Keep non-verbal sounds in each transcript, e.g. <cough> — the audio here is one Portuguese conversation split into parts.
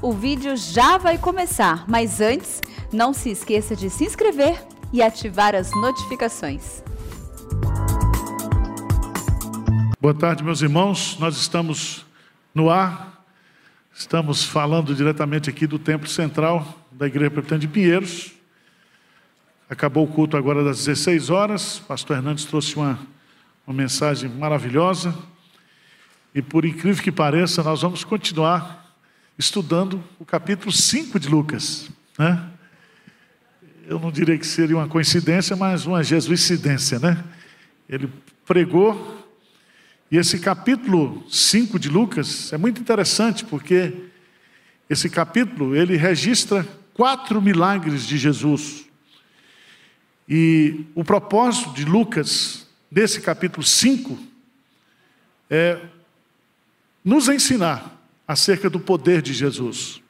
O vídeo já vai começar, mas antes, não se esqueça de se inscrever e ativar as notificações. Boa tarde, meus irmãos. Nós estamos no ar, estamos falando diretamente aqui do Templo Central da Igreja Presbiteriana de Pinheiros. Acabou o culto agora das 16 horas. Pastor Hernandes trouxe uma, uma mensagem maravilhosa. E por incrível que pareça, nós vamos continuar estudando o capítulo 5 de Lucas. Né? Eu não diria que seria uma coincidência, mas uma jesuicidência. Né? Ele pregou, e esse capítulo 5 de Lucas é muito interessante, porque esse capítulo ele registra quatro milagres de Jesus. E o propósito de Lucas, nesse capítulo 5, é nos ensinar acerca do poder de Jesus.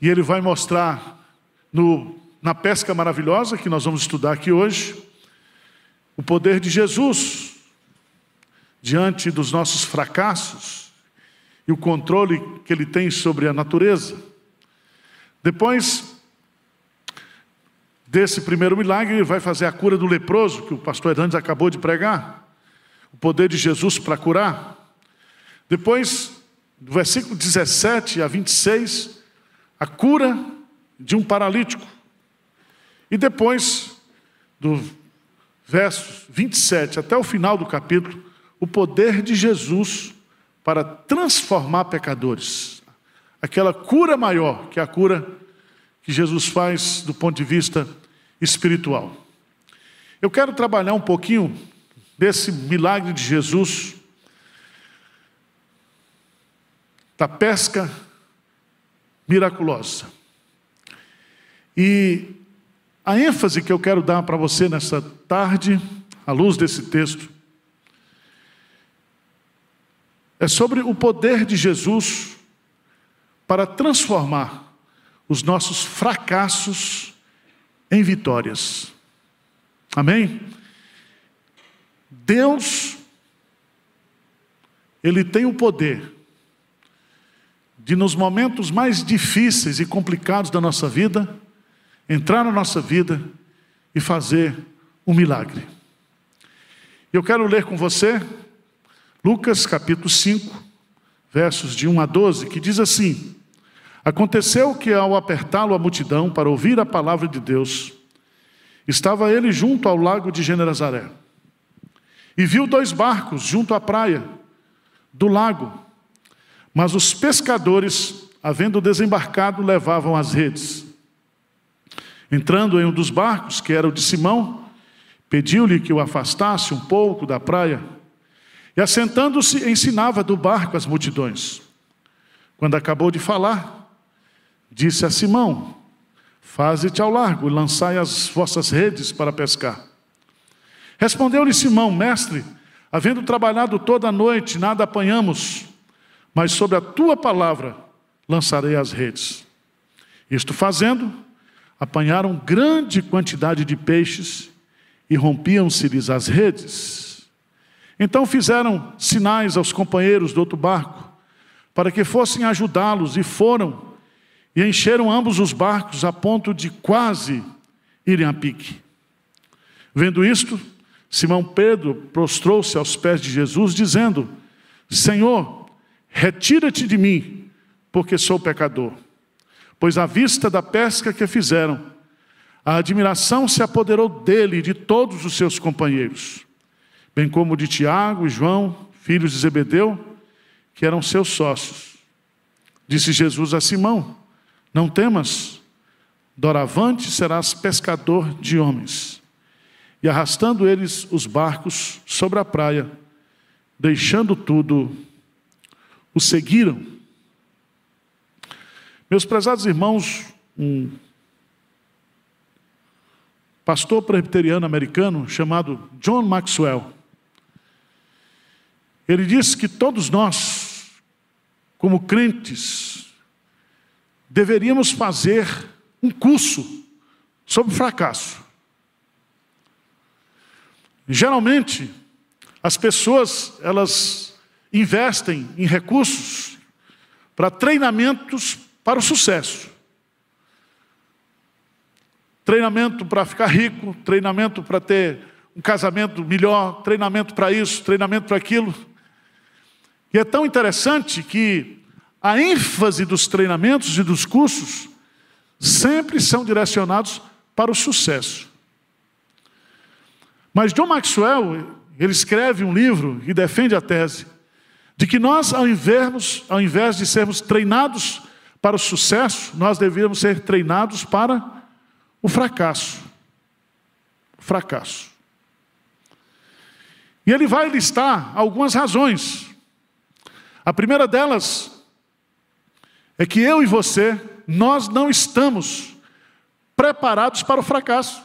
E ele vai mostrar no, na pesca maravilhosa, que nós vamos estudar aqui hoje, o poder de Jesus diante dos nossos fracassos e o controle que ele tem sobre a natureza. Depois desse primeiro milagre, ele vai fazer a cura do leproso, que o pastor Hernandes acabou de pregar. O poder de Jesus para curar. Depois, do versículo 17 a 26, a cura de um paralítico. E depois, do verso 27 até o final do capítulo, o poder de Jesus para transformar pecadores. Aquela cura maior, que é a cura que Jesus faz do ponto de vista espiritual. Eu quero trabalhar um pouquinho desse milagre de Jesus da pesca miraculosa. E a ênfase que eu quero dar para você nessa tarde, à luz desse texto, é sobre o poder de Jesus para transformar os nossos fracassos em vitórias. Amém? Deus, Ele tem o poder de nos momentos mais difíceis e complicados da nossa vida, entrar na nossa vida e fazer um milagre. Eu quero ler com você Lucas capítulo 5, versos de 1 a 12, que diz assim: Aconteceu que ao apertá-lo a multidão para ouvir a palavra de Deus, estava ele junto ao lago de Generazaré. E viu dois barcos junto à praia do lago, mas os pescadores, havendo desembarcado, levavam as redes. Entrando em um dos barcos, que era o de Simão, pediu-lhe que o afastasse um pouco da praia, e assentando-se, ensinava do barco as multidões. Quando acabou de falar, disse a Simão: Faze-te ao largo e lançai as vossas redes para pescar. Respondeu-lhe Simão: Mestre, havendo trabalhado toda a noite, nada apanhamos mas sobre a tua palavra lançarei as redes. Isto fazendo, apanharam grande quantidade de peixes e rompiam-se-lhes as redes. Então fizeram sinais aos companheiros do outro barco, para que fossem ajudá-los, e foram, e encheram ambos os barcos a ponto de quase irem a pique. Vendo isto, Simão Pedro prostrou-se aos pés de Jesus, dizendo: Senhor, Retira-te de mim, porque sou pecador. Pois à vista da pesca que fizeram, a admiração se apoderou dele e de todos os seus companheiros, bem como de Tiago e João, filhos de Zebedeu, que eram seus sócios. Disse Jesus a Simão: Não temas, doravante serás pescador de homens. E arrastando eles os barcos sobre a praia, deixando tudo, o seguiram. Meus prezados irmãos, um pastor presbiteriano americano chamado John Maxwell, ele disse que todos nós, como crentes, deveríamos fazer um curso sobre fracasso. Geralmente, as pessoas, elas investem em recursos para treinamentos para o sucesso. Treinamento para ficar rico, treinamento para ter um casamento melhor, treinamento para isso, treinamento para aquilo. E é tão interessante que a ênfase dos treinamentos e dos cursos sempre são direcionados para o sucesso. Mas John Maxwell, ele escreve um livro e defende a tese de que nós, ao invés, ao invés de sermos treinados para o sucesso, nós devíamos ser treinados para o fracasso. Fracasso. E ele vai listar algumas razões. A primeira delas é que eu e você, nós não estamos preparados para o fracasso.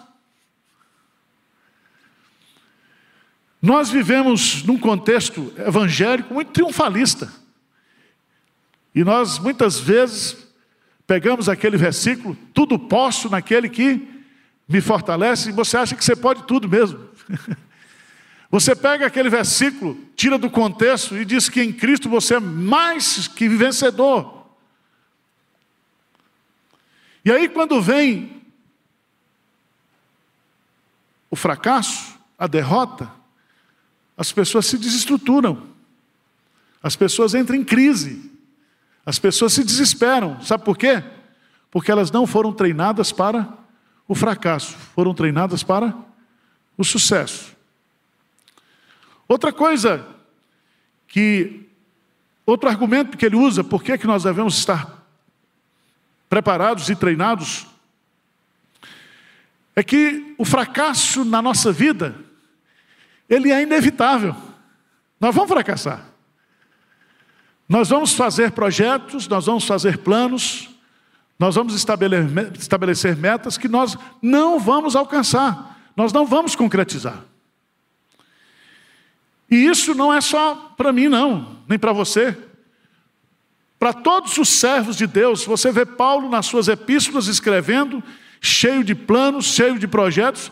Nós vivemos num contexto evangélico muito triunfalista. E nós muitas vezes pegamos aquele versículo, tudo posso naquele que me fortalece, e você acha que você pode tudo mesmo. <laughs> Você pega aquele versículo, tira do contexto e diz que em Cristo você é mais que vencedor. E aí, quando vem o fracasso, a derrota, as pessoas se desestruturam, as pessoas entram em crise, as pessoas se desesperam. Sabe por quê? Porque elas não foram treinadas para o fracasso, foram treinadas para o sucesso. Outra coisa que outro argumento que ele usa, por que, que nós devemos estar preparados e treinados, é que o fracasso na nossa vida ele é inevitável. Nós vamos fracassar. Nós vamos fazer projetos, nós vamos fazer planos, nós vamos estabelecer metas que nós não vamos alcançar, nós não vamos concretizar. E isso não é só para mim, não, nem para você. Para todos os servos de Deus, você vê Paulo nas suas epístolas escrevendo, cheio de planos, cheio de projetos,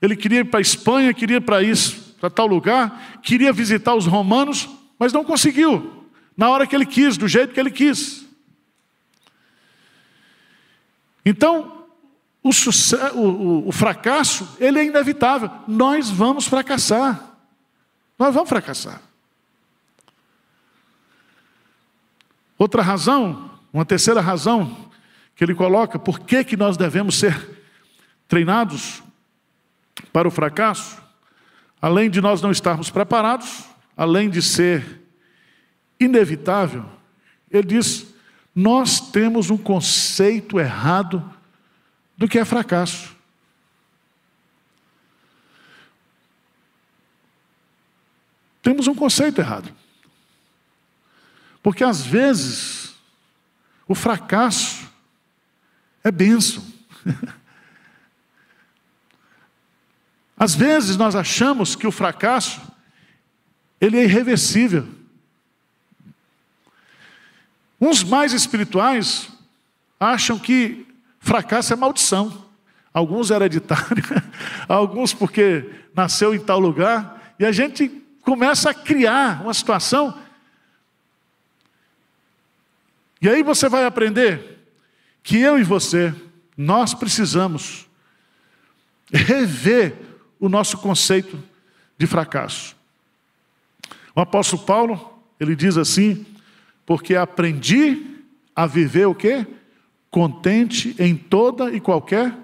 ele queria ir para a Espanha, queria ir para isso, para tal lugar, queria visitar os romanos, mas não conseguiu, na hora que ele quis, do jeito que ele quis. Então, o, sucesso, o, o fracasso, ele é inevitável. Nós vamos fracassar. Nós vamos fracassar. Outra razão, uma terceira razão que ele coloca, por que, que nós devemos ser treinados para o fracasso, além de nós não estarmos preparados, além de ser inevitável, ele diz: nós temos um conceito errado do que é fracasso. Temos um conceito errado. Porque às vezes o fracasso é bênção. <laughs> Às vezes nós achamos que o fracasso ele é irreversível. Uns mais espirituais acham que fracasso é maldição. Alguns hereditário, <laughs> alguns porque nasceu em tal lugar, e a gente começa a criar uma situação. E aí você vai aprender que eu e você, nós precisamos rever o nosso conceito de fracasso. O apóstolo Paulo, ele diz assim: porque aprendi a viver o quê? Contente em toda e qualquer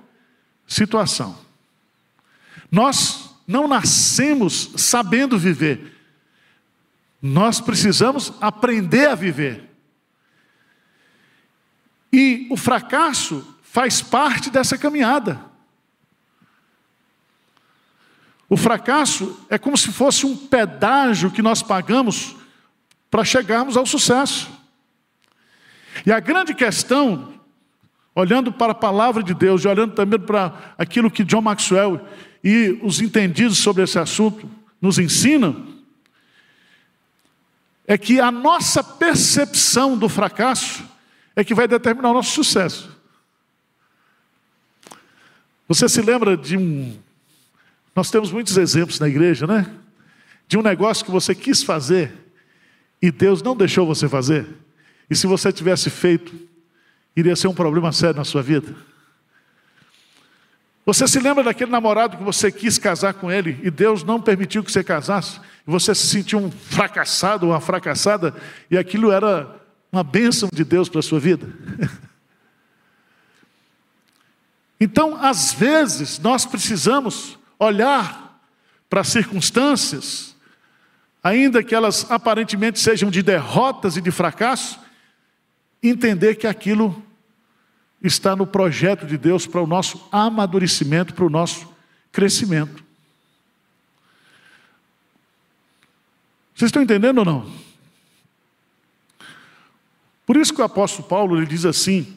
situação. Nós não nascemos sabendo viver. Nós precisamos aprender a viver. E o fracasso faz parte dessa caminhada. O fracasso é como se fosse um pedágio que nós pagamos para chegarmos ao sucesso. E a grande questão, olhando para a palavra de Deus e olhando também para aquilo que John Maxwell e os entendidos sobre esse assunto nos ensinam, é que a nossa percepção do fracasso é que vai determinar o nosso sucesso. Você se lembra de um nós temos muitos exemplos na igreja, né? De um negócio que você quis fazer e Deus não deixou você fazer. E se você tivesse feito, iria ser um problema sério na sua vida? Você se lembra daquele namorado que você quis casar com ele e Deus não permitiu que você casasse? E você se sentiu um fracassado, uma fracassada, e aquilo era uma bênção de Deus para a sua vida? <laughs> Então, às vezes, nós precisamos olhar para as circunstâncias, ainda que elas aparentemente sejam de derrotas e de fracasso, entender que aquilo está no projeto de Deus para o nosso amadurecimento, para o nosso crescimento. Vocês estão entendendo ou não? Por isso que o apóstolo Paulo ele diz assim: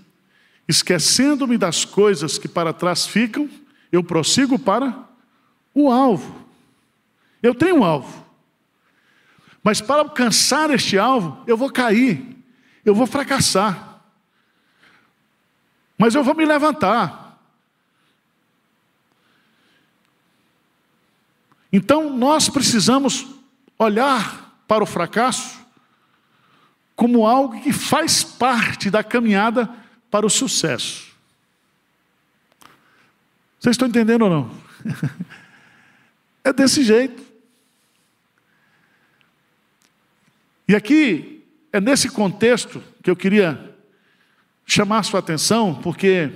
esquecendo-me das coisas que para trás ficam, eu prossigo para o alvo. Eu tenho um alvo. Mas para alcançar este alvo, eu vou cair, eu vou fracassar. Mas eu vou me levantar. Então nós precisamos olhar para o fracasso como algo que faz parte da caminhada para o sucesso. Vocês estão entendendo ou não? <laughs> é desse jeito. E aqui é nesse contexto que eu queria chamar sua atenção, porque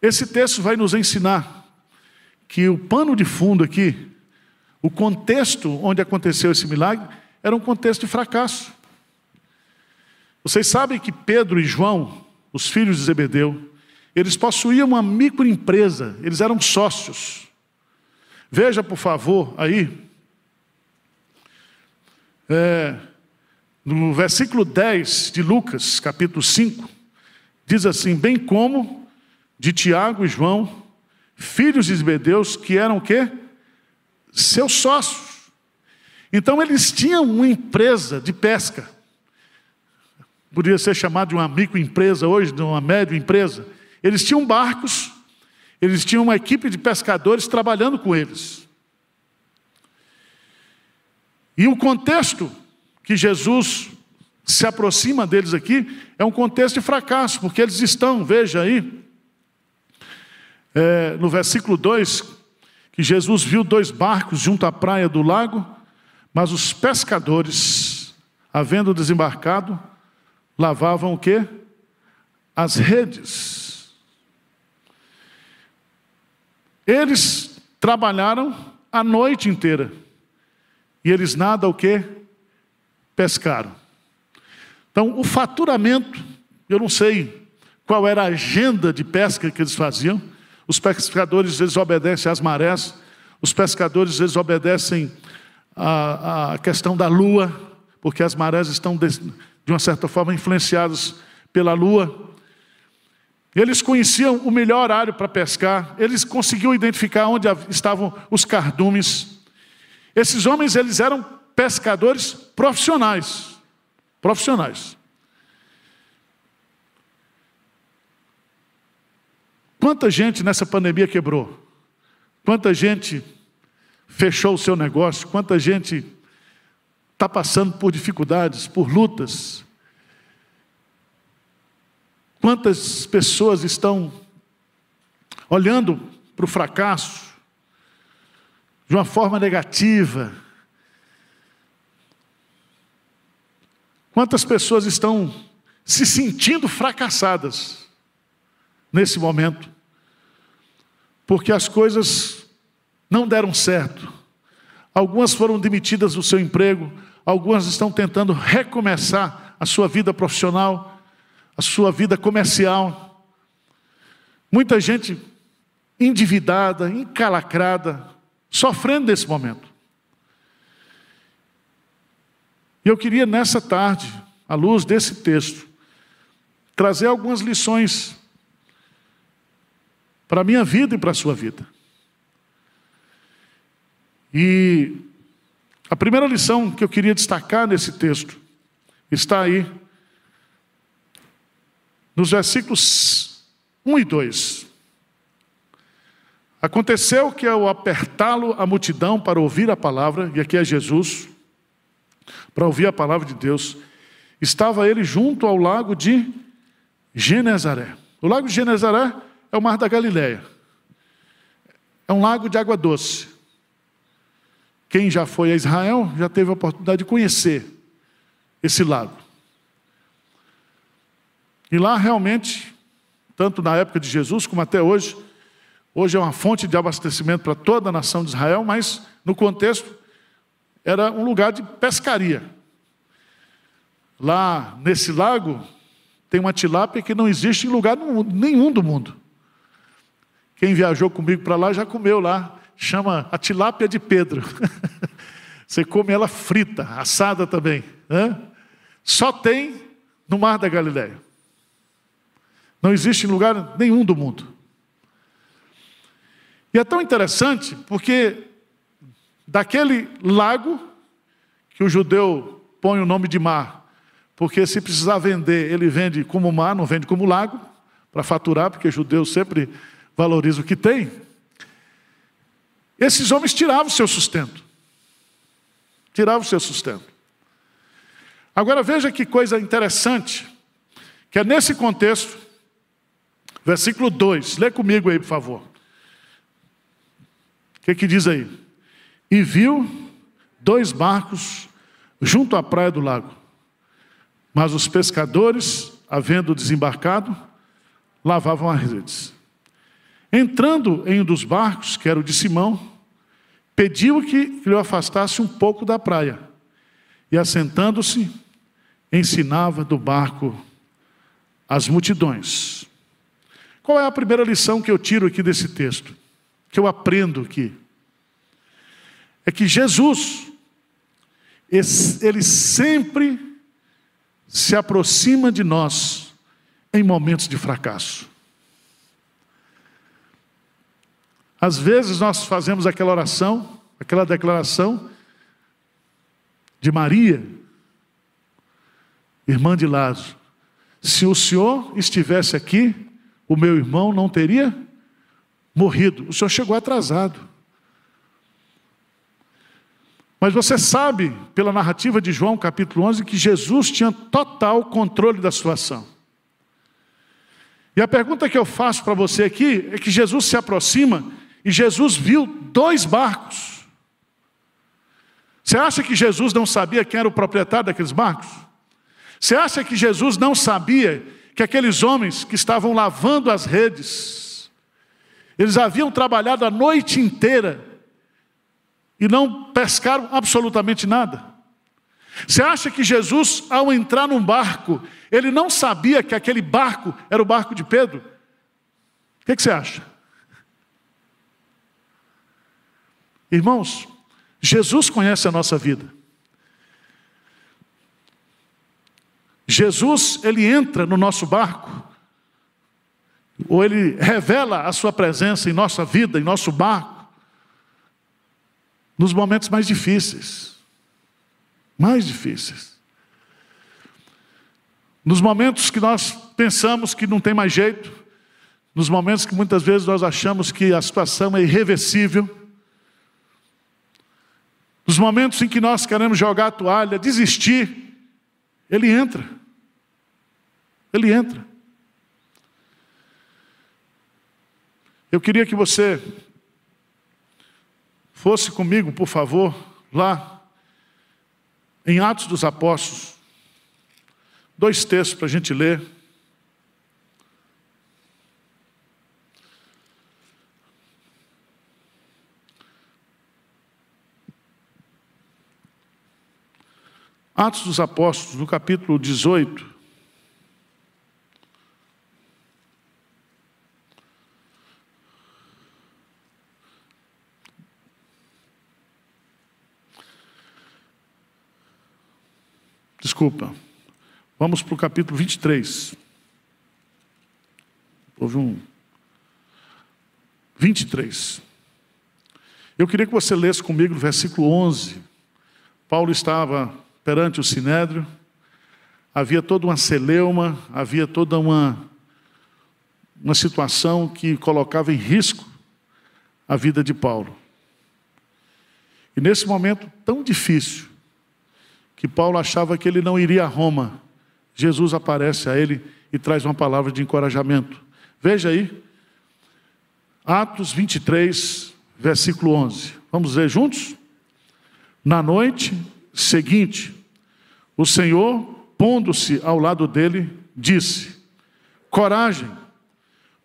esse texto vai nos ensinar que o pano de fundo aqui, o contexto onde aconteceu esse milagre, era um contexto de fracasso. Vocês sabem que Pedro e João, os filhos de Zebedeu, eles possuíam uma microempresa, eles eram sócios. Veja, por favor, aí. É, no versículo 10 de Lucas, capítulo 5, diz assim: Bem como de Tiago e João, filhos de Zebedeus, que eram o quê? Seus sócios. Então eles tinham uma empresa de pesca. Poderia ser chamado de uma microempresa hoje, de uma média empresa. Eles tinham barcos, eles tinham uma equipe de pescadores trabalhando com eles. E o contexto que Jesus se aproxima deles aqui é um contexto de fracasso, porque eles estão, veja aí, é, no versículo 2, que Jesus viu dois barcos junto à praia do lago, mas os pescadores, havendo desembarcado, lavavam o quê? As redes. Eles trabalharam a noite inteira. E eles nada o quê? pescaram. Então, o faturamento, eu não sei qual era a agenda de pesca que eles faziam. Os pescadores, eles obedecem às marés. Os pescadores, eles obedecem à, à questão da lua, porque as marés estão, de, de uma certa forma, influenciadas pela lua. Eles conheciam o melhor horário para pescar, eles conseguiam identificar onde estavam os cardumes. Esses homens, eles eram pescadores profissionais. Profissionais. Quanta gente nessa pandemia quebrou? Quanta gente fechou o seu negócio? Quanta gente está passando por dificuldades, por lutas? Quantas pessoas estão olhando para o fracasso de uma forma negativa? Quantas pessoas estão se sentindo fracassadas nesse momento? Porque as coisas não deram certo. Algumas foram demitidas do seu emprego, algumas estão tentando recomeçar a sua vida profissional, a sua vida comercial. Muita gente endividada, encalacrada, sofrendo nesse momento. E eu queria nessa tarde, à luz desse texto, trazer algumas lições para a minha vida e para a sua vida. E a primeira lição que eu queria destacar nesse texto está aí, nos versículos 1 e 2. Aconteceu que ao apertá-lo a multidão para ouvir a palavra, e aqui é Jesus, para ouvir a palavra de Deus. Estava ele junto ao lago de Genezaré. O lago de Genezaré é o mar da Galileia. É um lago de água doce. Quem já foi a Israel já teve a oportunidade de conhecer esse lago. E lá realmente, tanto na época de Jesus como até hoje, hoje é uma fonte de abastecimento para toda a nação de Israel, mas no contexto era um lugar de pescaria. Lá nesse lago tem uma tilápia que não existe em lugar nenhum do mundo. Quem viajou comigo para lá já comeu lá. Chama a tilápia de Pedro. <laughs> Você come ela frita, assada também. Né? Só tem no Mar da Galileia. Não existe em lugar nenhum do mundo. E é tão interessante porque daquele lago que o judeu põe o nome de mar, porque se precisar vender, ele vende como mar, não vende como lago, para faturar, porque judeu sempre valoriza o que tem. Esses homens tiravam o seu sustento. Tiravam o seu sustento. Agora veja que coisa interessante, que é nesse contexto, versículo 2, lê comigo aí, por favor. O que, que diz aí? E viu dois barcos junto à praia do lago, mas os pescadores, havendo desembarcado, lavavam as redes. Entrando em um dos barcos, que era o de Simão, pediu que lhe afastasse um pouco da praia. E assentando-se, ensinava do barco as multidões. Qual é a primeira lição que eu tiro aqui desse texto? Que eu aprendo aqui? É que Jesus, ele sempre se aproxima de nós em momentos de fracasso. Às vezes nós fazemos aquela oração, aquela declaração de Maria, irmã de Lázaro. Se o Senhor estivesse aqui, o meu irmão não teria morrido. O Senhor chegou atrasado. Mas você sabe, pela narrativa de João, capítulo 11, que Jesus tinha total controle da situação. E a pergunta que eu faço para você aqui é que Jesus se aproxima e Jesus viu dois barcos. Você acha que Jesus não sabia quem era o proprietário daqueles barcos? Você acha que Jesus não sabia que aqueles homens que estavam lavando as redes, eles haviam trabalhado a noite inteira e não pescaram absolutamente nada? Você acha que Jesus, ao entrar num barco, ele não sabia que aquele barco era o barco de Pedro? O que, que você acha? Irmãos, Jesus conhece a nossa vida. Jesus, ele entra no nosso barco, ou ele revela a sua presença em nossa vida, em nosso barco, nos momentos mais difíceis. Mais difíceis. Nos momentos que nós pensamos que não tem mais jeito, nos momentos que muitas vezes nós achamos que a situação é irreversível, nos momentos em que nós queremos jogar a toalha, desistir, Ele entra. Ele entra. Eu queria que você fosse comigo, por favor, lá em Atos dos Apóstolos. Dois textos para a gente ler. Atos dos Apóstolos, no capítulo 18. Desculpa. Vamos para o capítulo 23. Houve um. 23. Eu queria que você lesse comigo o versículo 11. Paulo estava perante o sinédrio, havia toda uma celeuma, havia toda uma, uma situação que colocava em risco a vida de Paulo. E nesse momento tão difícil, que Paulo achava que ele não iria a Roma. Jesus aparece a ele e traz uma palavra de encorajamento. Veja aí, Atos 23, versículo 11. Vamos ler juntos? Na noite seguinte, o Senhor, pondo-se ao lado dele, disse: Coragem,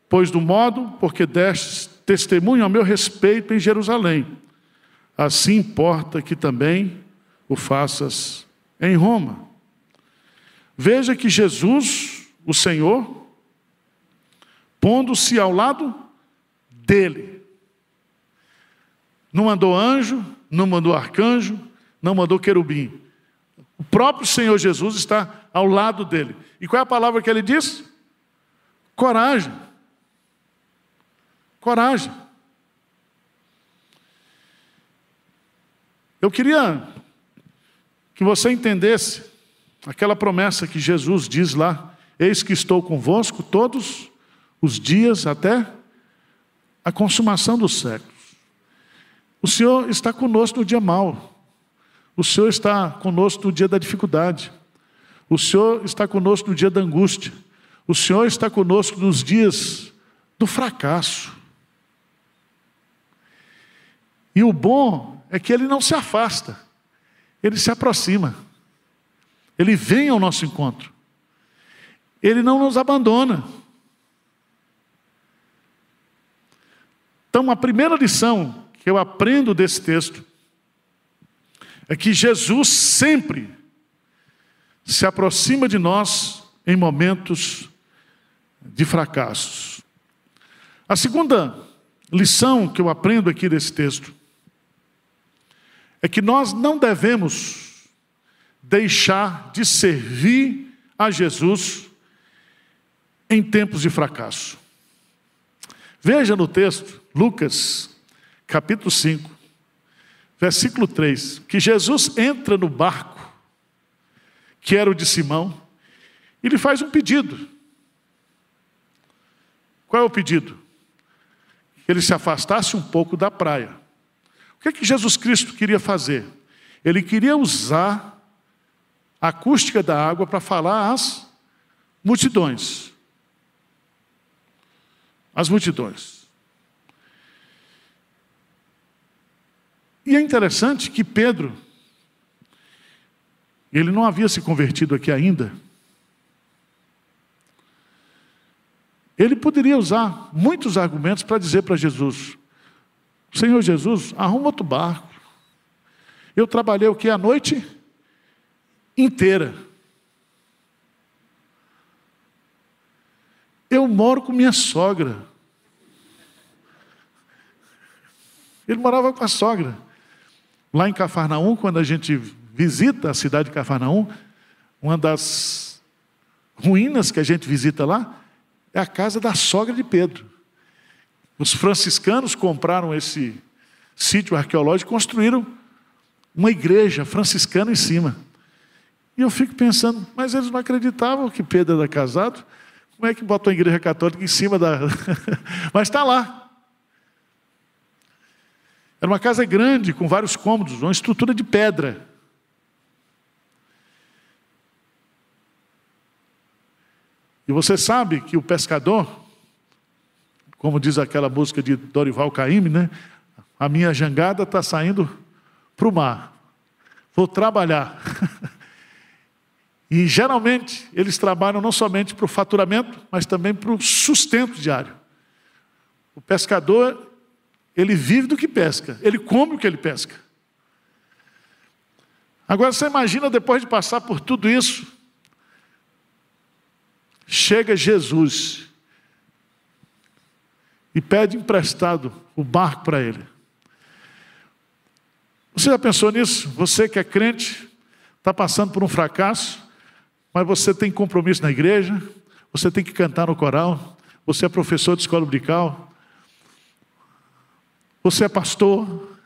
pois do modo porque destes testemunho a meu respeito em Jerusalém, assim importa que também o faças em Roma. Veja que Jesus, o Senhor, pondo-se ao lado dele, não mandou anjo, não mandou arcanjo, não mandou querubim. O próprio Senhor Jesus está ao lado dele. E qual é a palavra que ele diz? Coragem. Coragem. Eu queria que você entendesse aquela promessa que Jesus diz lá: Eis que estou convosco todos os dias até a consumação dos séculos. O Senhor está conosco no dia mau. O Senhor está conosco no dia da dificuldade. O Senhor está conosco no dia da angústia. O Senhor está conosco nos dias do fracasso. E o bom é que ele não se afasta, ele se aproxima. Ele vem ao nosso encontro. Ele não nos abandona. Então, a primeira lição que eu aprendo desse texto é que Jesus sempre se aproxima de nós em momentos de fracassos. A segunda lição que eu aprendo aqui desse texto é que nós não devemos deixar de servir a Jesus em tempos de fracasso. Veja no texto, Lucas, capítulo 5, versículo 3, que Jesus entra no barco, que era o de Simão, e lhe faz um pedido. Qual é o pedido? Que ele se afastasse um pouco da praia. O que é que Jesus Cristo queria fazer? Ele queria usar a acústica da água para falar às multidões. As multidões. E é interessante que Pedro, ele não havia se convertido aqui ainda. Ele poderia usar muitos argumentos para dizer para Jesus: Senhor Jesus, arruma outro barco. Eu trabalhei o que a noite inteira. Eu moro com minha sogra. Ele morava com a sogra. Lá em Cafarnaum, quando a gente visita a cidade de Cafarnaum, uma das ruínas que a gente visita lá é a casa da sogra de Pedro. Os franciscanos compraram esse sítio arqueológico e construíram uma igreja franciscana em cima. E eu fico pensando, mas eles não acreditavam que Pedro era casado? Como é que botou a igreja católica em cima da. <laughs> mas está lá. Era uma casa grande, com vários cômodos, uma estrutura de pedra. E você sabe que o pescador, como diz aquela música de Dorival Caymmi, né? A minha jangada está saindo para o mar. Vou trabalhar. <laughs> e geralmente eles trabalham não somente para o faturamento, mas também para o sustento diário. O pescador ele vive do que pesca, ele come o que ele pesca. Agora você imagina depois de passar por tudo isso, chega Jesus e pede emprestado o barco para ele. Você já pensou nisso? Você que é crente, está passando por um fracasso, mas você tem compromisso na igreja, você tem que cantar no coral, você é professor de escola dominical, você é pastor,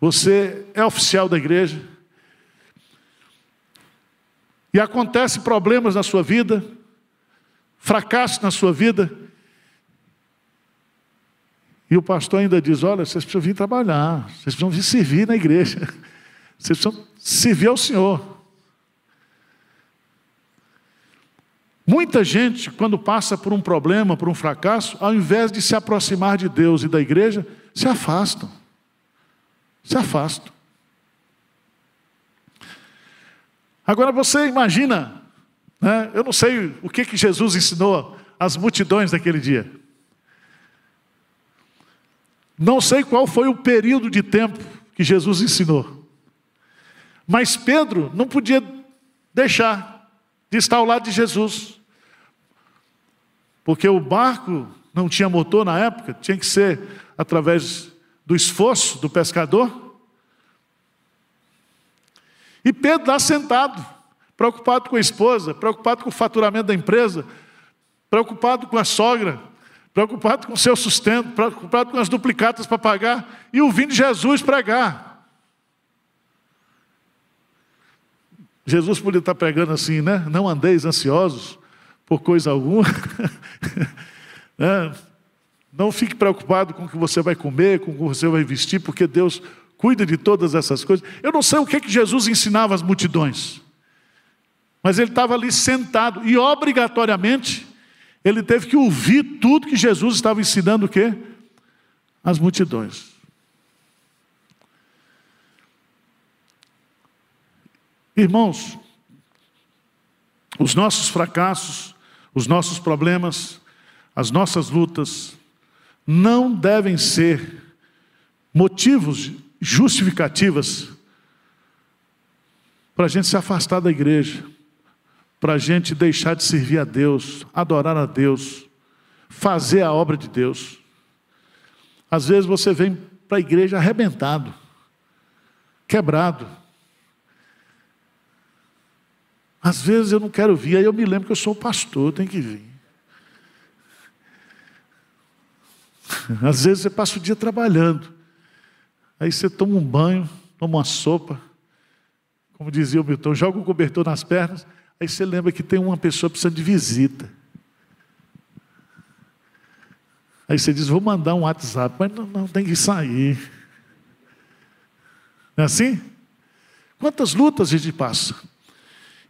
você é oficial da igreja, e acontece problemas na sua vida, fracasso na sua vida, e o pastor ainda diz: Olha, vocês precisam vir trabalhar, vocês precisam vir servir na igreja, <laughs> Vocês precisam servir ao Senhor. Muita gente, quando passa por um problema, por um fracasso, ao invés de se aproximar de Deus e da igreja, se afastam. Se afastam. Agora você imagina, né, eu não sei o que, que Jesus ensinou às multidões daquele dia. Não sei qual foi o período de tempo que Jesus ensinou. Mas Pedro não podia deixar de estar ao lado de Jesus. Porque o barco não tinha motor na época, tinha que ser através do esforço do pescador. E Pedro lá sentado, preocupado com a esposa, preocupado com o faturamento da empresa, preocupado com a sogra, preocupado com o seu sustento, preocupado com as duplicatas para pagar, e ouvindo Jesus pregar. Jesus podia estar pregando assim, né? Não andeis ansiosos por coisa alguma. <laughs> Não fique preocupado com o que você vai comer, com o que você vai vestir, porque Deus cuida de todas essas coisas. Eu não sei o que, que Jesus ensinava às multidões, mas ele estava ali sentado e obrigatoriamente ele teve que ouvir tudo que Jesus estava ensinando o quê? As multidões. Irmãos, os nossos fracassos, os nossos problemas, as nossas lutas, não devem ser motivos justificativas para a gente se afastar da igreja, para a gente deixar de servir a Deus, adorar a Deus, fazer a obra de Deus. Às vezes você vem para a igreja arrebentado, quebrado, Às vezes eu não quero vir, aí eu me lembro que eu sou pastor, tem que vir. Às vezes você passa o dia trabalhando, aí você toma um banho, toma uma sopa, como dizia o Milton, joga o cobertor nas pernas, aí você lembra que tem uma pessoa precisando de visita. Aí você diz, vou mandar um WhatsApp, mas não, não tem que sair. Não é assim? Quantas lutas a gente passa?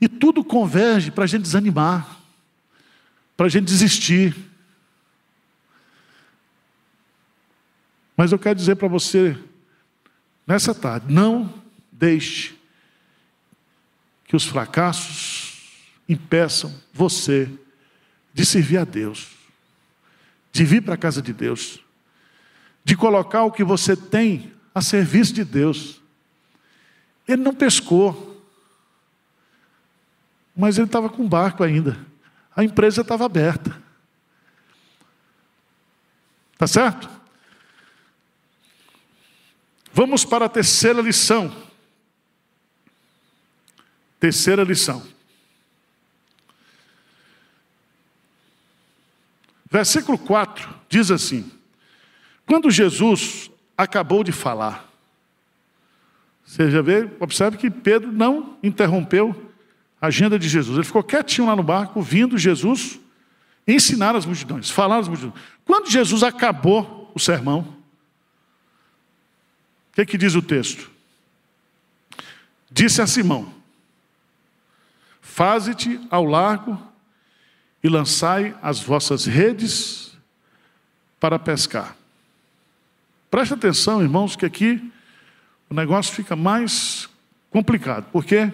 E tudo converge para a gente desanimar, para a gente desistir. Mas eu quero dizer para você, nessa tarde, não deixe que os fracassos impeçam você de servir a Deus, de vir para a casa de Deus, de colocar o que você tem a serviço de Deus. Ele não pescou, mas ele estava com barco ainda. A empresa estava aberta. Tá certo? Vamos para a terceira lição. Terceira lição. Versículo 4 diz assim: Quando Jesus acabou de falar, você já vê, observe que Pedro não interrompeu a agenda de Jesus. Ele ficou quietinho lá no barco, ouvindo Jesus ensinar as multidões, falar às multidões. Quando Jesus acabou o sermão, o que, que diz o texto? Disse a Simão: Faze-te ao largo e lançai as vossas redes para pescar. Preste atenção, irmãos, que aqui o negócio fica mais complicado, porque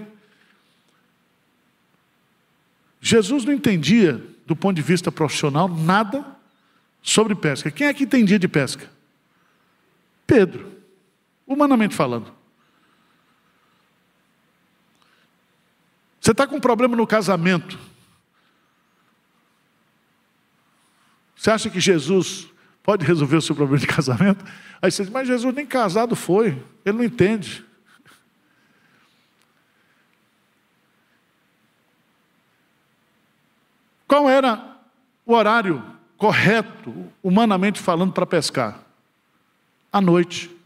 Jesus não entendia, do ponto de vista profissional, nada sobre pesca. Quem é que entendia de pesca? Pedro, humanamente falando. Você está com um problema no casamento. Você acha que Jesus pode resolver o seu problema de casamento? Aí você diz, mas Jesus nem casado foi, ele não entende. Qual era o horário correto, humanamente falando, para pescar? À noite.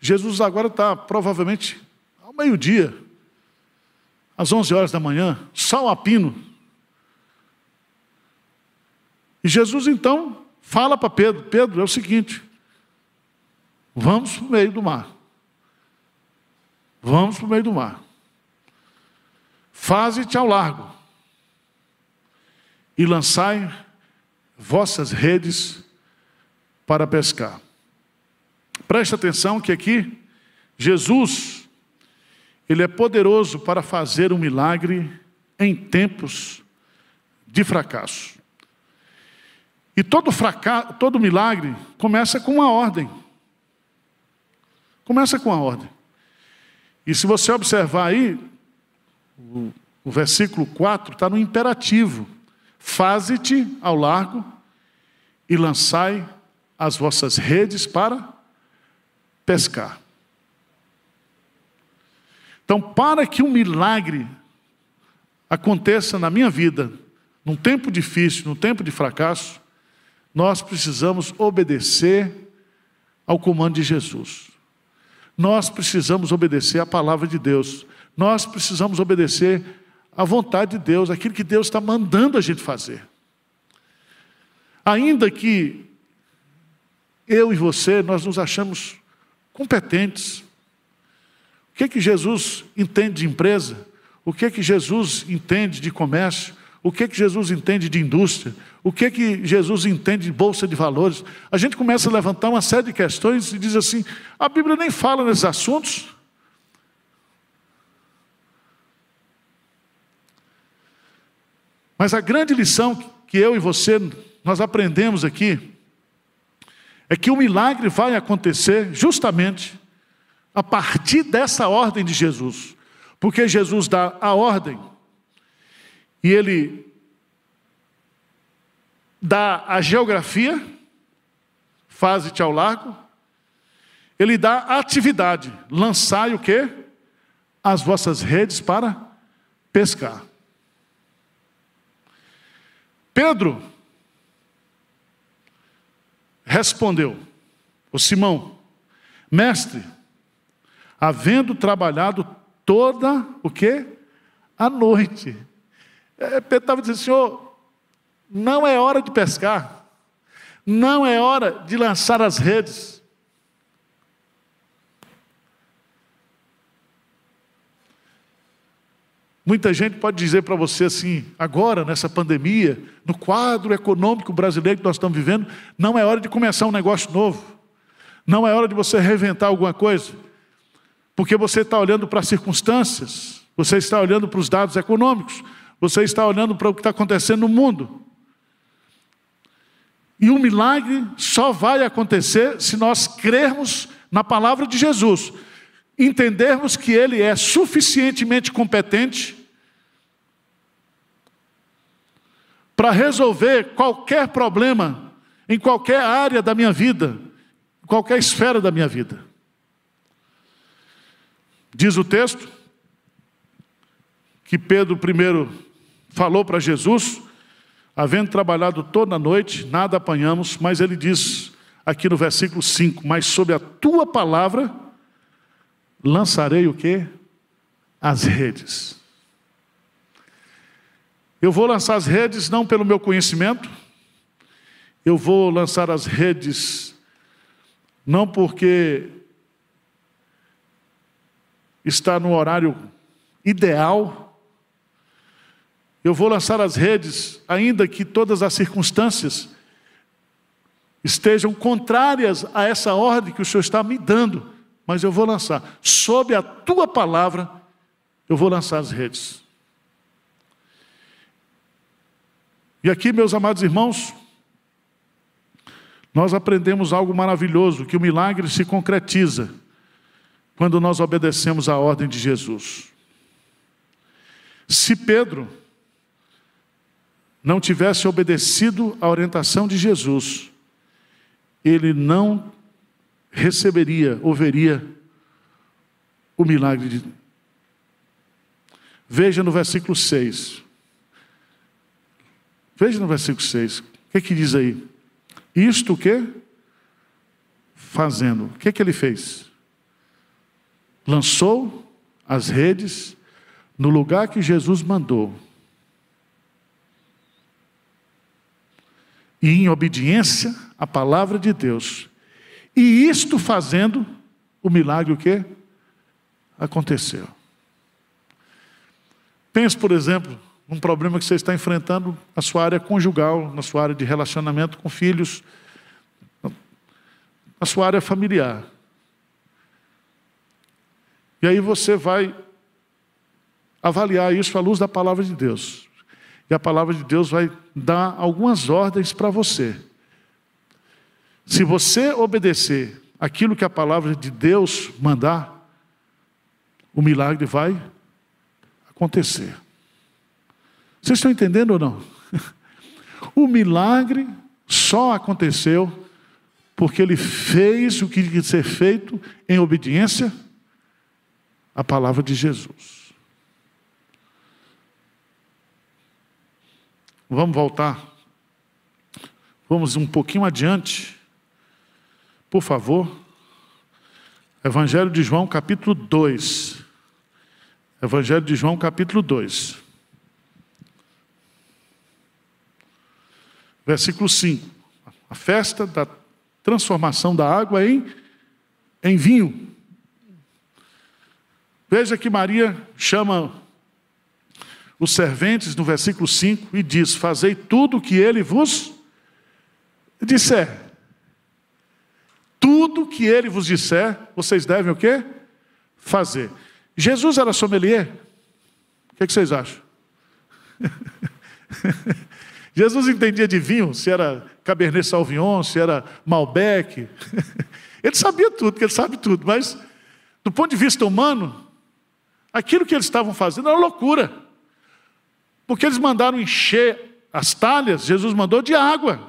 Jesus agora está provavelmente ao meio-dia, às 11 horas da manhã, sol a pino. E Jesus então fala para Pedro: Pedro, é o seguinte, vamos para o meio do mar. Vamos para o meio do mar. Faze-te ao largo e lançai vossas redes para pescar. Preste atenção que aqui Jesus ele é poderoso para fazer um milagre em tempos de fracasso. E todo fracasso, todo milagre começa com uma ordem. Começa com a ordem. E se você observar aí, o, o versículo 4 está no imperativo. Faze-te ao largo e lançai as vossas redes para pescar. Então, para que um milagre aconteça na minha vida, num tempo difícil, num tempo de fracasso, nós precisamos obedecer ao comando de Jesus. Nós precisamos obedecer à palavra de Deus. Nós precisamos obedecer à vontade de Deus, aquilo que Deus está mandando a gente fazer. Ainda que eu e você, nós nos achamos competentes. O que é que Jesus entende de empresa? O que é que Jesus entende de comércio? O que é que Jesus entende de indústria? O que é que Jesus entende de bolsa de valores? A gente começa a levantar uma série de questões e diz assim: a Bíblia nem fala nesses assuntos. Mas a grande lição que eu e você nós aprendemos aqui é que o milagre vai acontecer justamente a partir dessa ordem de Jesus. Porque Jesus dá a ordem e ele dá a geografia, faze-te ao largo, ele dá a atividade, lançai o quê? As vossas redes para pescar. Pedro respondeu, o Simão, mestre, havendo trabalhado toda o quê? A noite. É, Pedro estava dizendo, Senhor, não é hora de pescar, não é hora de lançar as redes. Muita gente pode dizer para você assim, agora, nessa pandemia, no quadro econômico brasileiro que nós estamos vivendo, não é hora de começar um negócio novo, não é hora de você reinventar alguma coisa, porque você está olhando para as circunstâncias, você está olhando para os dados econômicos, você está olhando para o que está acontecendo no mundo. E o milagre só vai acontecer se nós crermos na palavra de Jesus, entendermos que Ele é suficientemente competente para resolver qualquer problema em qualquer área da minha vida, qualquer esfera da minha vida. Diz o texto que Pedro primeiro falou para Jesus, havendo trabalhado toda a noite, nada apanhamos, mas ele diz aqui no versículo 5: Mas sob a tua palavra lançarei o que? As redes. Eu vou lançar as redes não pelo meu conhecimento, eu vou lançar as redes não porque está no horário ideal, eu vou lançar as redes, ainda que todas as circunstâncias estejam contrárias a essa ordem que o Senhor está me dando, mas eu vou lançar. Sob a tua palavra, eu vou lançar as redes. E aqui, meus amados irmãos, nós aprendemos algo maravilhoso: que o milagre se concretiza quando nós obedecemos à ordem de Jesus. Se Pedro não tivesse obedecido à orientação de Jesus, ele não receberia ou veria o milagre de Veja no versículo 6. Veja no versículo 6. O que, é que diz aí? Isto o que? Fazendo. O que, é que ele fez? Lançou as redes no lugar que Jesus mandou. e em obediência à palavra de Deus. E isto fazendo, o milagre o quê? aconteceu. Pense, por exemplo, num problema que você está enfrentando na sua área conjugal, na sua área de relacionamento com filhos, na sua área familiar. E aí você vai avaliar isso à luz da palavra de Deus. E a palavra de Deus vai dar algumas ordens para você. Se você obedecer aquilo que a palavra de Deus mandar, o milagre vai acontecer. Vocês estão entendendo ou não? <laughs> O milagre só aconteceu porque ele fez o que tinha que ser feito em obediência à palavra de Jesus. Vamos voltar. Vamos um pouquinho adiante. Por favor. Evangelho de João, capítulo 2. Evangelho de João, capítulo 2. Versículo 5. A festa da transformação da água em, em vinho. Veja que Maria chama os serventes no versículo 5 e diz: Fazei tudo o que ele vos disser. Tudo que ele vos disser, vocês devem o quê? Fazer. Jesus era sommelier? O que, é que vocês acham? <laughs> Jesus entendia de vinho, se era Cabernet Sauvignon, se era Malbec. <laughs> Ele sabia tudo, porque ele sabe tudo, mas do ponto de vista humano, aquilo que eles estavam fazendo era loucura. Porque eles mandaram encher as talhas, Jesus mandou de água.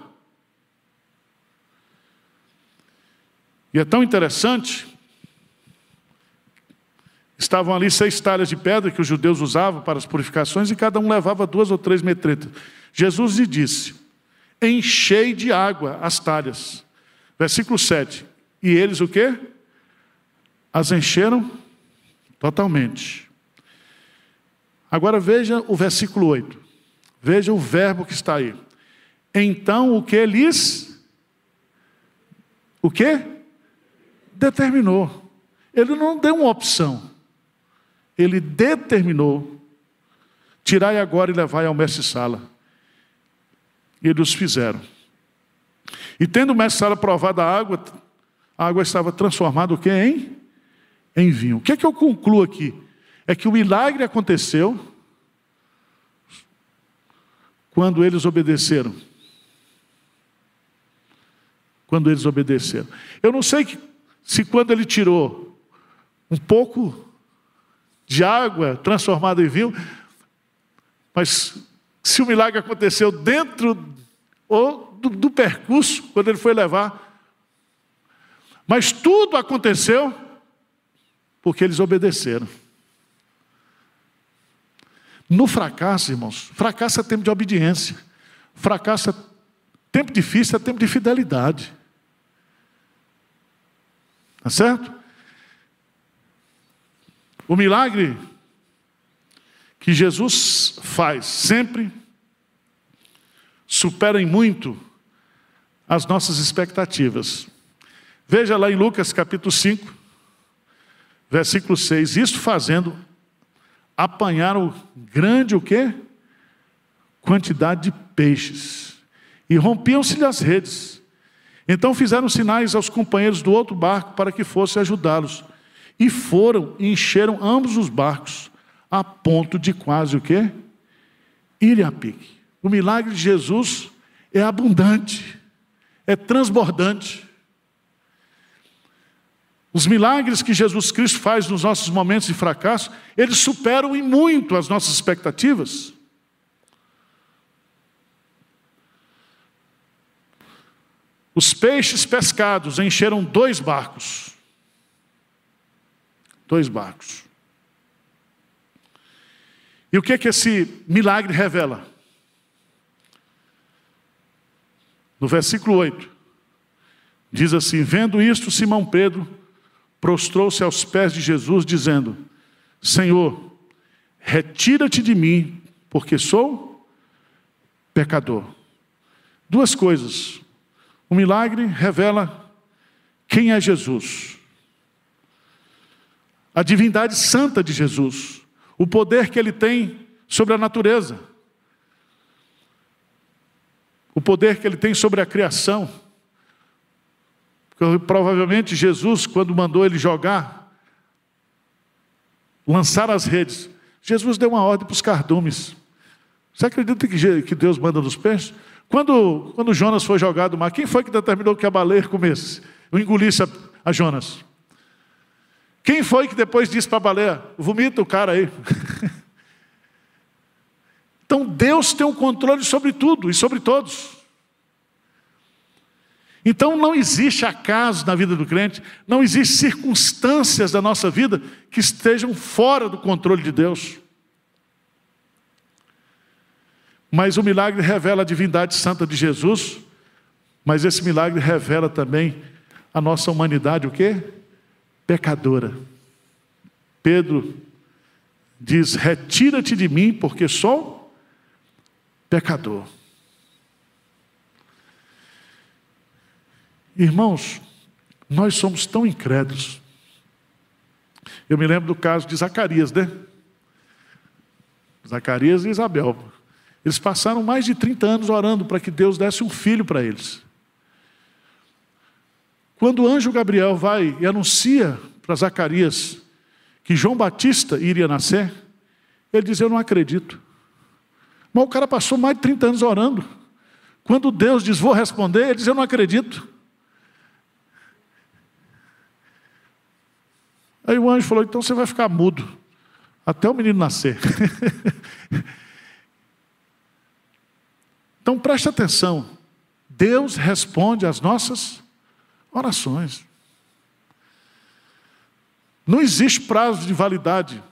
E é tão interessante Estavam ali seis talhas de pedra que os judeus usavam para as purificações e cada um levava duas ou três metretas. Jesus lhe disse: Enchei de água as talhas. Versículo 7. E eles o quê? As encheram totalmente. Agora veja o versículo 8. Veja o verbo que está aí. Então o que lhes o que? Determinou. Ele não deu uma opção ele determinou: tirai agora e levai ao mestre-sala. E eles fizeram. E tendo o mestre-sala provado a água, a água estava transformada o quê, em? Em vinho. O que é que eu concluo aqui? É que o milagre aconteceu quando eles obedeceram. Quando eles obedeceram. Eu não sei se quando ele tirou um pouco de água transformada em vinho, mas se o milagre aconteceu dentro ou do, do percurso, quando ele foi levar, mas tudo aconteceu porque eles obedeceram. No fracasso, irmãos, fracasso é tempo de obediência. Fracasso é tempo difícil, é tempo de fidelidade. Tá certo? O milagre que Jesus faz sempre supera em muito as nossas expectativas. Veja lá em Lucas capítulo 5, versículo 6, isto fazendo, apanharam grande o quê? Quantidade de peixes. E rompiam-se-lhe as redes. Então fizeram sinais aos companheiros do outro barco para que fossem ajudá-los. E foram e encheram ambos os barcos, a ponto de quase o quê? Irem a pique. O milagre de Jesus é abundante, é transbordante. Os milagres que Jesus Cristo faz nos nossos momentos de fracasso, eles superam em muito as nossas expectativas. Os peixes pescados encheram dois barcos. Dois barcos. E o que é que esse milagre revela? No versículo 8, diz assim: Vendo isto, Simão Pedro prostrou-se aos pés de Jesus, dizendo: Senhor, retira-te de mim, porque sou pecador. Duas coisas. O milagre revela quem é Jesus. A divindade santa de Jesus, o poder que ele tem sobre a natureza, o poder que ele tem sobre a criação. Porque, provavelmente Jesus, quando mandou ele jogar, lançar as redes, Jesus deu uma ordem para os cardumes. Você acredita que Deus manda nos peixes? Quando, quando Jonas foi jogado no mar, quem foi que determinou que a baleia comesse? Engolisse a, a Jonas. Quem foi que depois disse para a baleia: vomita o cara aí? <laughs> então Deus tem o um controle sobre tudo e sobre todos. Então não existe acaso na vida do crente, não existe circunstâncias da nossa vida que estejam fora do controle de Deus. Mas o milagre revela a divindade santa de Jesus, mas esse milagre revela também a nossa humanidade, o quê? Pecadora. Pedro diz: Retira-te de mim, porque sou pecador. Irmãos, nós somos tão incrédulos. Eu me lembro do caso de Zacarias, né? Zacarias e Isabel. Eles passaram mais de 30 anos orando para que Deus desse um filho para eles. Quando o anjo Gabriel vai e anuncia para Zacarias que João Batista iria nascer, ele diz: Eu não acredito. Mas o cara passou mais de 30 anos orando. Quando Deus diz: Vou responder, ele diz: Eu não acredito. Aí o anjo falou: Então você vai ficar mudo até o menino nascer. <laughs> Então preste atenção. Deus responde às nossas orações. Não existe prazo de validade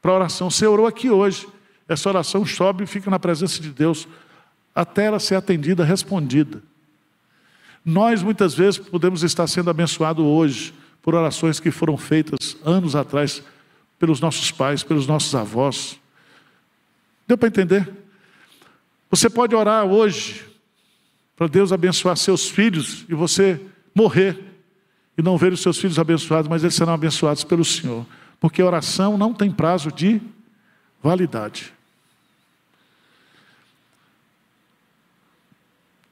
para oração. Você orou aqui hoje. Essa oração sobe e fica na presença de Deus até ela ser atendida, respondida. Nós muitas vezes podemos estar sendo abençoados hoje por orações que foram feitas anos atrás pelos nossos pais, pelos nossos avós. Deu para entender? Você pode orar hoje para Deus abençoar seus filhos e você morrer e não ver os seus filhos abençoados, mas eles serão abençoados pelo Senhor, porque a oração não tem prazo de validade.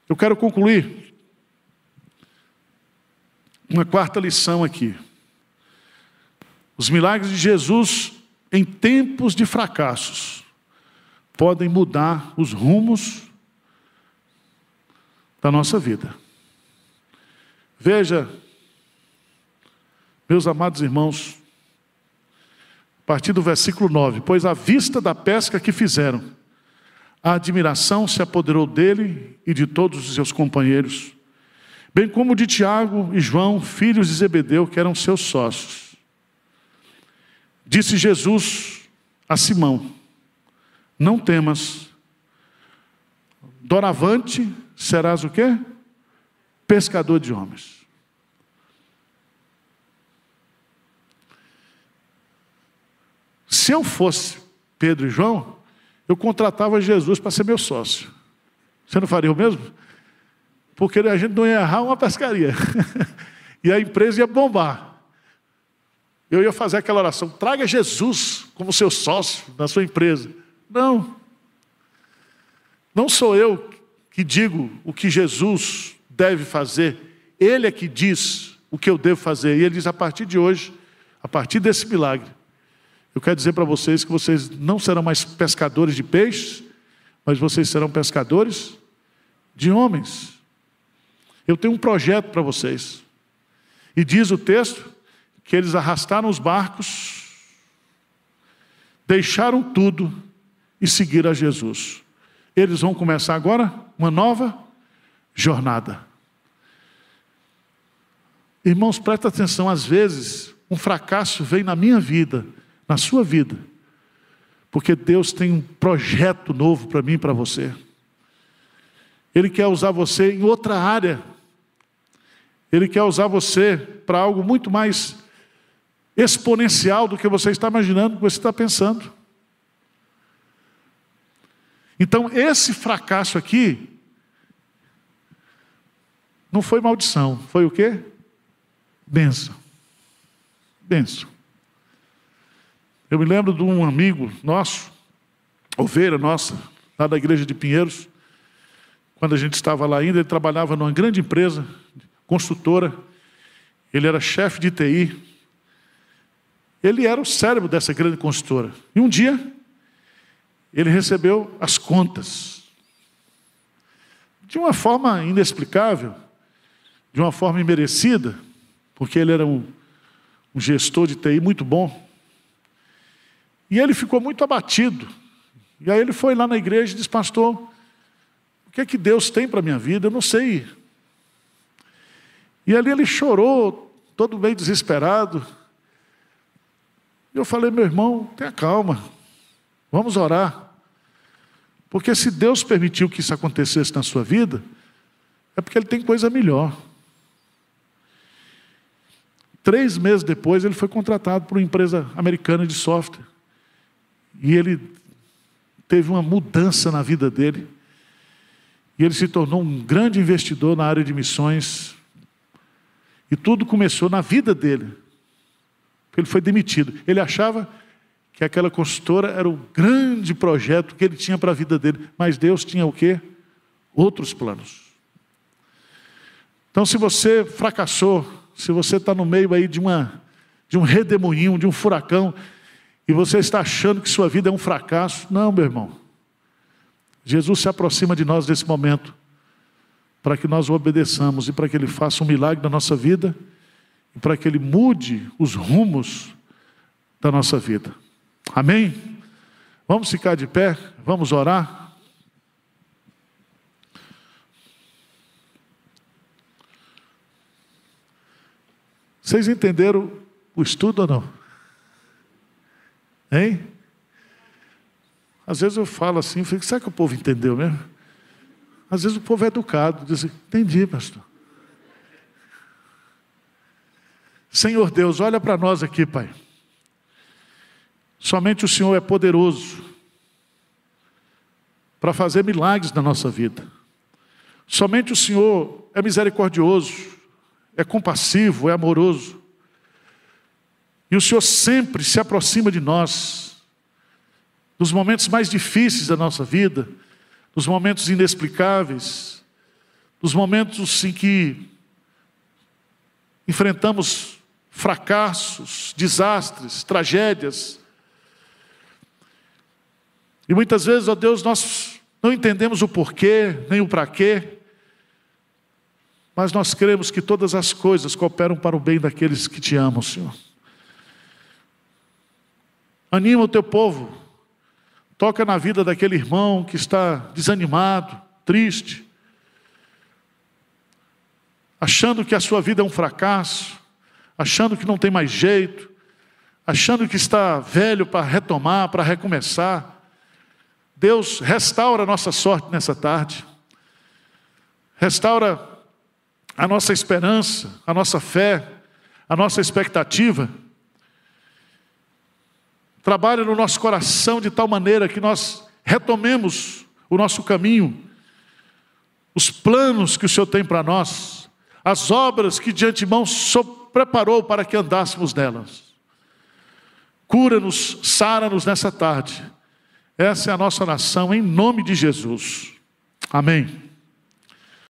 Eu quero concluir uma quarta lição aqui. Os milagres de Jesus em tempos de fracassos podem mudar os rumos da nossa vida. Veja, meus amados irmãos, a partir do versículo 9: Pois à vista da pesca que fizeram, a admiração se apoderou dele e de todos os seus companheiros, bem como de Tiago e João, filhos de Zebedeu, que eram seus sócios. Disse Jesus a Simão: não temas. Doravante serás o quê? Pescador de homens. Se eu fosse Pedro e João, eu contratava Jesus para ser meu sócio. Você não faria o mesmo? Porque a gente não ia errar uma pescaria. <laughs> e a empresa ia bombar. Eu ia fazer aquela oração: traga Jesus como seu sócio na sua empresa. Não. Não sou eu que digo o que Jesus deve fazer, Ele é que diz o que eu devo fazer. E Ele diz: a partir de hoje, a partir desse milagre, eu quero dizer para vocês que vocês não serão mais pescadores de peixes, mas vocês serão pescadores de homens. Eu tenho um projeto para vocês. E diz o texto que eles arrastaram os barcos, deixaram tudo e seguir a Jesus. Eles vão começar agora uma nova jornada. Irmãos, presta atenção, às vezes um fracasso vem na minha vida, na sua vida, porque Deus tem um projeto novo para mim e para você. Ele quer usar você em outra área. Ele quer usar você para algo muito mais exponencial do que você está imaginando, do que você está pensando. Então, esse fracasso aqui não foi maldição, foi o quê? Benção. Benção. Eu me lembro de um amigo nosso, ovelha nossa, lá da igreja de Pinheiros, quando a gente estava lá ainda, ele trabalhava numa grande empresa, construtora, ele era chefe de TI, ele era o cérebro dessa grande construtora. E um dia, ele recebeu as contas. De uma forma inexplicável, de uma forma imerecida, porque ele era um, um gestor de TI muito bom. E ele ficou muito abatido. E aí ele foi lá na igreja e disse: Pastor, o que é que Deus tem para a minha vida? Eu não sei. E ali ele chorou, todo meio desesperado. E eu falei, meu irmão, tenha calma, vamos orar. Porque se Deus permitiu que isso acontecesse na sua vida, é porque Ele tem coisa melhor. Três meses depois, ele foi contratado por uma empresa americana de software. E ele teve uma mudança na vida dele. E ele se tornou um grande investidor na área de missões. E tudo começou na vida dele. Ele foi demitido. Ele achava que aquela consultora era o grande projeto que ele tinha para a vida dele, mas Deus tinha o quê? Outros planos. Então, se você fracassou, se você está no meio aí de, uma, de um redemoinho, de um furacão, e você está achando que sua vida é um fracasso, não, meu irmão. Jesus se aproxima de nós nesse momento, para que nós o obedeçamos e para que ele faça um milagre na nossa vida e para que Ele mude os rumos da nossa vida. Amém? Vamos ficar de pé, vamos orar. Vocês entenderam o estudo ou não? Hein? Às vezes eu falo assim, fico, será que o povo entendeu mesmo? Às vezes o povo é educado, diz assim, entendi, pastor. Senhor Deus, olha para nós aqui, Pai. Somente o Senhor é poderoso para fazer milagres na nossa vida. Somente o Senhor é misericordioso, é compassivo, é amoroso. E o Senhor sempre se aproxima de nós, nos momentos mais difíceis da nossa vida, nos momentos inexplicáveis, nos momentos em que enfrentamos fracassos, desastres, tragédias. E muitas vezes, ó Deus, nós não entendemos o porquê, nem o para quê, mas nós cremos que todas as coisas cooperam para o bem daqueles que te amam, Senhor. Anima o teu povo, toca na vida daquele irmão que está desanimado, triste, achando que a sua vida é um fracasso, achando que não tem mais jeito, achando que está velho para retomar, para recomeçar. Deus restaura a nossa sorte nessa tarde, restaura a nossa esperança, a nossa fé, a nossa expectativa. Trabalha no nosso coração de tal maneira que nós retomemos o nosso caminho, os planos que o Senhor tem para nós, as obras que de antemão preparou para que andássemos nelas. Cura-nos, sara-nos nessa tarde. Essa é a nossa nação, em nome de Jesus. Amém.